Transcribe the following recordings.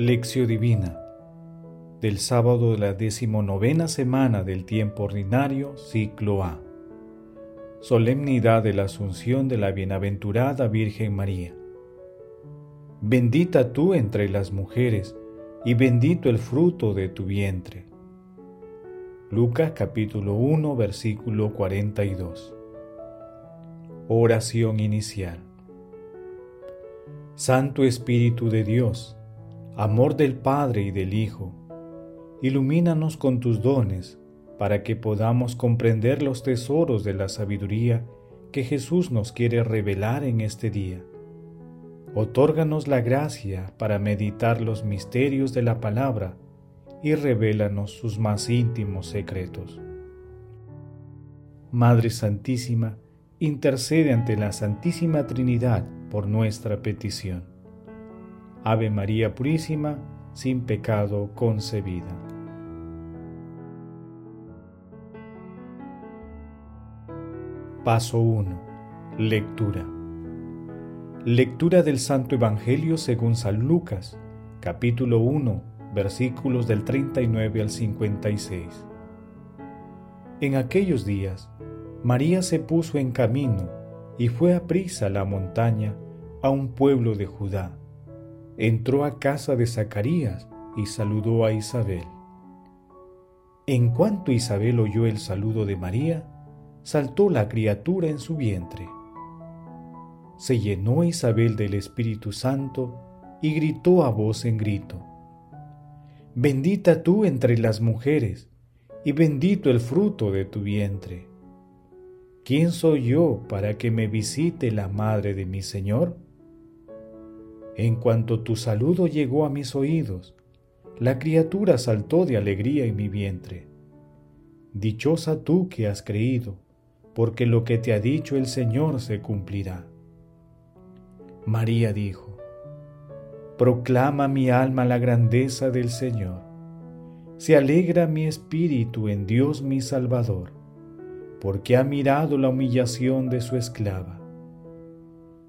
Lección Divina del sábado de la decimonovena semana del tiempo ordinario, ciclo A. Solemnidad de la Asunción de la Bienaventurada Virgen María. Bendita tú entre las mujeres, y bendito el fruto de tu vientre. Lucas capítulo 1 versículo 42. Oración inicial. Santo Espíritu de Dios, amor del Padre y del Hijo, ilumínanos con tus dones para que podamos comprender los tesoros de la sabiduría que Jesús nos quiere revelar en este día. Otórganos la gracia para meditar los misterios de la palabra y revélanos sus más íntimos secretos. Madre Santísima, intercede ante la Santísima Trinidad por nuestra petición. Ave María Purísima, sin pecado concebida. Paso 1. Lectura. Lectura del Santo Evangelio según San Lucas, capítulo 1, versículos del 39 al 56. En aquellos días, María se puso en camino y fue a prisa a la montaña, a un pueblo de Judá entró a casa de Zacarías y saludó a Isabel. En cuanto Isabel oyó el saludo de María, saltó la criatura en su vientre. Se llenó Isabel del Espíritu Santo y gritó a voz en grito, Bendita tú entre las mujeres, y bendito el fruto de tu vientre. ¿Quién soy yo para que me visite la madre de mi Señor? En cuanto tu saludo llegó a mis oídos, la criatura saltó de alegría en mi vientre. Dichosa tú que has creído, porque lo que te ha dicho el Señor se cumplirá. María dijo, Proclama mi alma la grandeza del Señor. Se alegra mi espíritu en Dios mi Salvador, porque ha mirado la humillación de su esclava.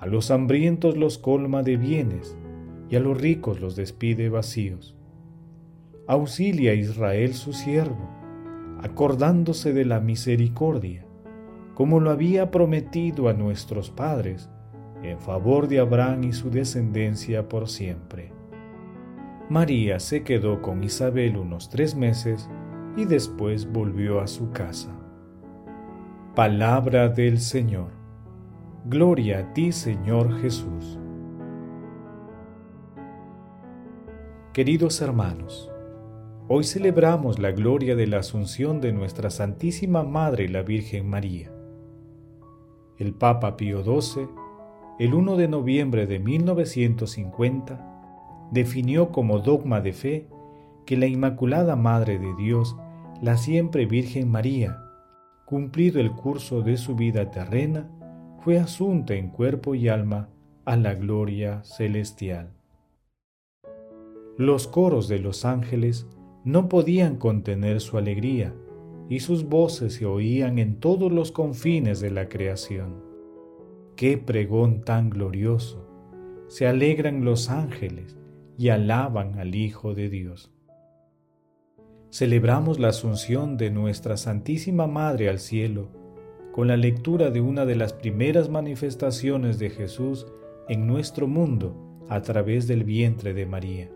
a los hambrientos los colma de bienes y a los ricos los despide vacíos. Auxilia a Israel su siervo, acordándose de la misericordia, como lo había prometido a nuestros padres, en favor de Abraham y su descendencia por siempre. María se quedó con Isabel unos tres meses y después volvió a su casa. Palabra del Señor. Gloria a ti, Señor Jesús. Queridos hermanos, hoy celebramos la gloria de la Asunción de nuestra Santísima Madre la Virgen María. El Papa Pío XII, el 1 de noviembre de 1950, definió como dogma de fe que la Inmaculada Madre de Dios, la siempre Virgen María, cumplido el curso de su vida terrena, fue asunta en cuerpo y alma a la gloria celestial. Los coros de los ángeles no podían contener su alegría y sus voces se oían en todos los confines de la creación. ¡Qué pregón tan glorioso! Se alegran los ángeles y alaban al Hijo de Dios. Celebramos la asunción de nuestra Santísima Madre al cielo con la lectura de una de las primeras manifestaciones de Jesús en nuestro mundo a través del vientre de María.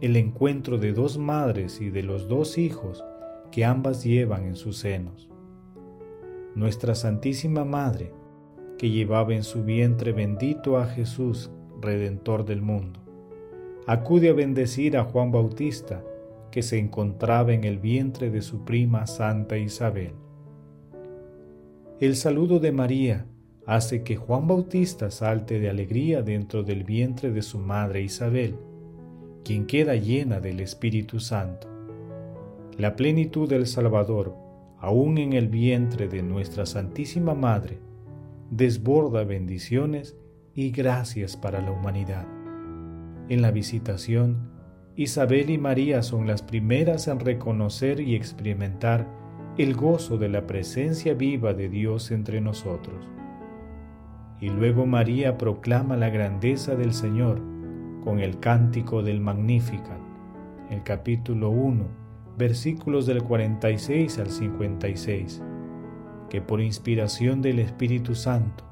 El encuentro de dos madres y de los dos hijos que ambas llevan en sus senos. Nuestra Santísima Madre, que llevaba en su vientre bendito a Jesús, Redentor del mundo, acude a bendecir a Juan Bautista, que se encontraba en el vientre de su prima Santa Isabel. El saludo de María hace que Juan Bautista salte de alegría dentro del vientre de su madre Isabel, quien queda llena del Espíritu Santo. La plenitud del Salvador, aún en el vientre de nuestra Santísima Madre, desborda bendiciones y gracias para la humanidad. En la visitación, Isabel y María son las primeras en reconocer y experimentar el gozo de la presencia viva de Dios entre nosotros. Y luego María proclama la grandeza del Señor con el cántico del Magnificat, el capítulo 1, versículos del 46 al 56, que por inspiración del Espíritu Santo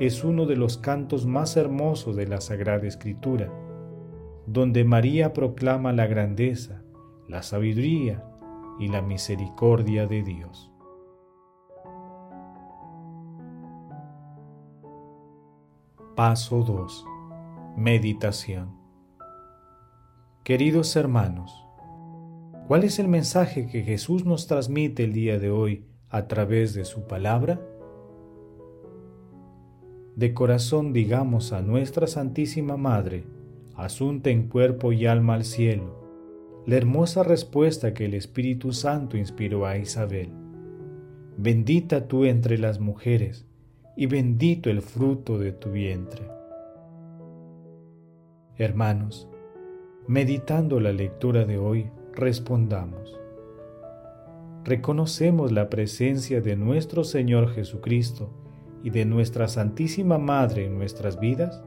es uno de los cantos más hermosos de la Sagrada Escritura, donde María proclama la grandeza, la sabiduría y la misericordia de Dios. Paso 2. Meditación. Queridos hermanos, ¿cuál es el mensaje que Jesús nos transmite el día de hoy a través de su palabra? De corazón digamos a nuestra Santísima Madre, asunta en cuerpo y alma al cielo, la hermosa respuesta que el Espíritu Santo inspiró a Isabel. Bendita tú entre las mujeres, y bendito el fruto de tu vientre. Hermanos, meditando la lectura de hoy, respondamos. ¿Reconocemos la presencia de nuestro Señor Jesucristo y de nuestra Santísima Madre en nuestras vidas?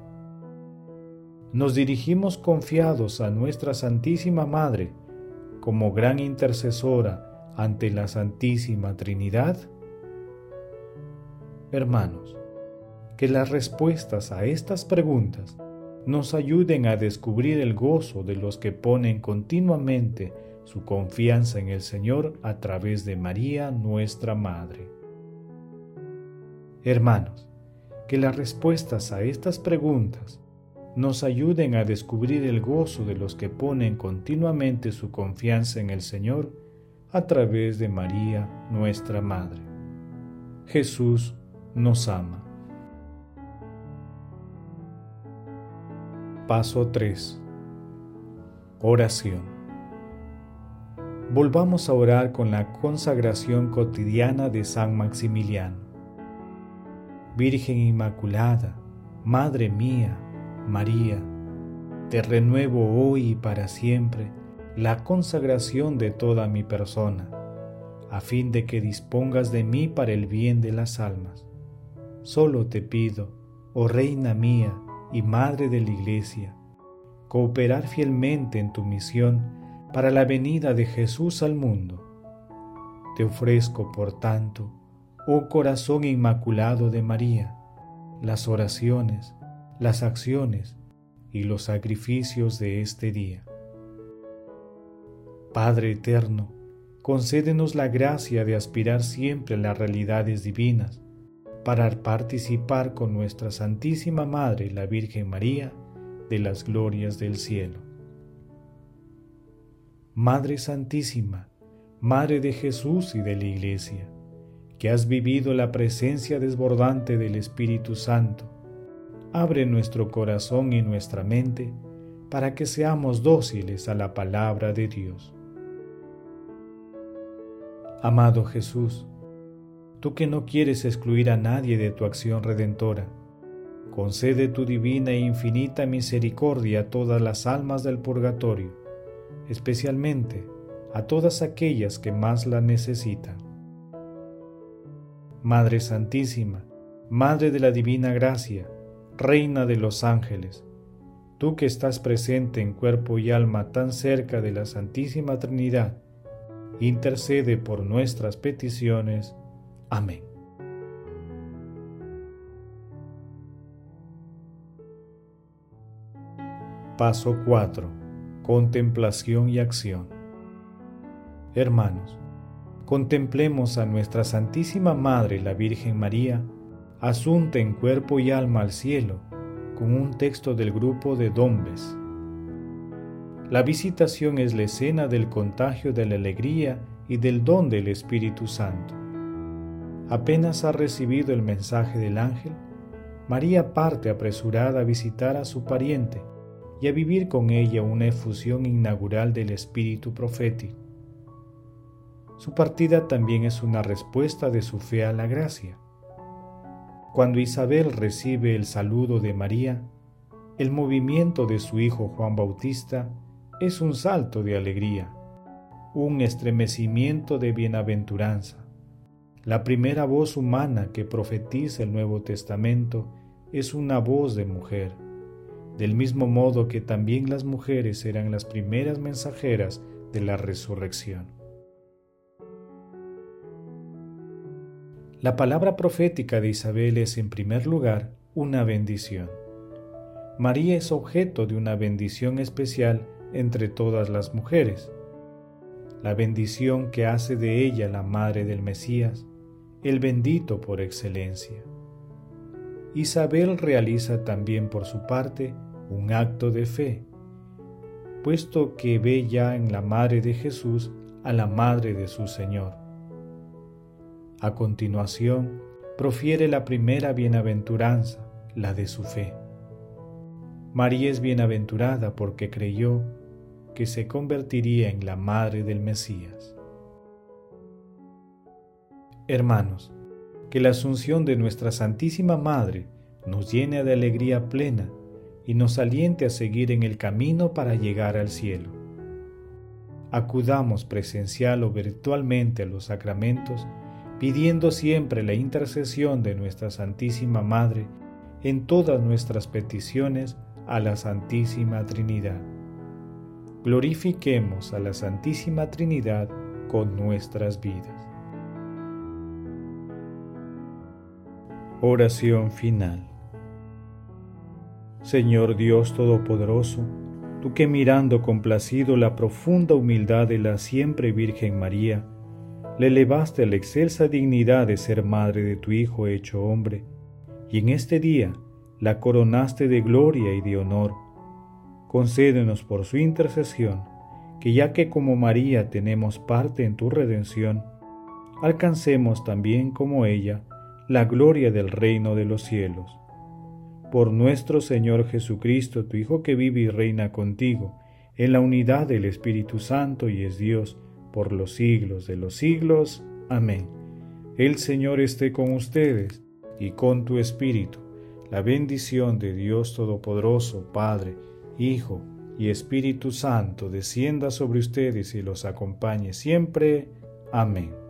Nos dirigimos confiados a nuestra Santísima Madre como gran intercesora ante la Santísima Trinidad? Hermanos, que las respuestas a estas preguntas nos ayuden a descubrir el gozo de los que ponen continuamente su confianza en el Señor a través de María nuestra Madre. Hermanos, que las respuestas a estas preguntas nos ayuden a descubrir el gozo de los que ponen continuamente su confianza en el Señor a través de María, nuestra Madre. Jesús nos ama. Paso 3. Oración. Volvamos a orar con la consagración cotidiana de San Maximiliano. Virgen Inmaculada, Madre mía, María, te renuevo hoy y para siempre la consagración de toda mi persona, a fin de que dispongas de mí para el bien de las almas. Solo te pido, oh Reina mía y Madre de la Iglesia, cooperar fielmente en tu misión para la venida de Jesús al mundo. Te ofrezco, por tanto, oh corazón inmaculado de María, las oraciones, las acciones y los sacrificios de este día. Padre eterno, concédenos la gracia de aspirar siempre a las realidades divinas, para participar con nuestra Santísima Madre, la Virgen María, de las glorias del cielo. Madre Santísima, Madre de Jesús y de la Iglesia, que has vivido la presencia desbordante del Espíritu Santo, abre nuestro corazón y nuestra mente para que seamos dóciles a la palabra de Dios. Amado Jesús, tú que no quieres excluir a nadie de tu acción redentora, concede tu divina e infinita misericordia a todas las almas del purgatorio, especialmente a todas aquellas que más la necesitan. Madre Santísima, Madre de la Divina Gracia, Reina de los ángeles, tú que estás presente en cuerpo y alma tan cerca de la Santísima Trinidad, intercede por nuestras peticiones. Amén. Paso 4. Contemplación y acción. Hermanos, contemplemos a nuestra Santísima Madre la Virgen María, asunta en cuerpo y alma al cielo, con un texto del grupo de Dombes. La visitación es la escena del contagio de la alegría y del don del Espíritu Santo. Apenas ha recibido el mensaje del ángel, María parte apresurada a visitar a su pariente y a vivir con ella una efusión inaugural del espíritu profético. Su partida también es una respuesta de su fe a la gracia. Cuando Isabel recibe el saludo de María, el movimiento de su hijo Juan Bautista es un salto de alegría, un estremecimiento de bienaventuranza. La primera voz humana que profetiza el Nuevo Testamento es una voz de mujer, del mismo modo que también las mujeres eran las primeras mensajeras de la resurrección. La palabra profética de Isabel es en primer lugar una bendición. María es objeto de una bendición especial entre todas las mujeres. La bendición que hace de ella la madre del Mesías, el bendito por excelencia. Isabel realiza también por su parte un acto de fe, puesto que ve ya en la madre de Jesús a la madre de su Señor. A continuación, profiere la primera bienaventuranza, la de su fe. María es bienaventurada porque creyó que se convertiría en la madre del Mesías. Hermanos, que la asunción de nuestra Santísima Madre nos llene de alegría plena y nos aliente a seguir en el camino para llegar al cielo. Acudamos presencial o virtualmente a los sacramentos, pidiendo siempre la intercesión de nuestra Santísima Madre en todas nuestras peticiones a la Santísima Trinidad. Glorifiquemos a la Santísima Trinidad con nuestras vidas. Oración final. Señor Dios Todopoderoso, tú que mirando complacido la profunda humildad de la siempre Virgen María, le elevaste a la excelsa dignidad de ser madre de tu Hijo hecho hombre, y en este día la coronaste de gloria y de honor. Concédenos por su intercesión, que ya que como María tenemos parte en tu redención, alcancemos también como ella la gloria del reino de los cielos. Por nuestro Señor Jesucristo, tu Hijo que vive y reina contigo, en la unidad del Espíritu Santo y es Dios, por los siglos de los siglos. Amén. El Señor esté con ustedes y con tu Espíritu la bendición de Dios Todopoderoso, Padre, Hijo y Espíritu Santo, descienda sobre ustedes y los acompañe siempre. Amén.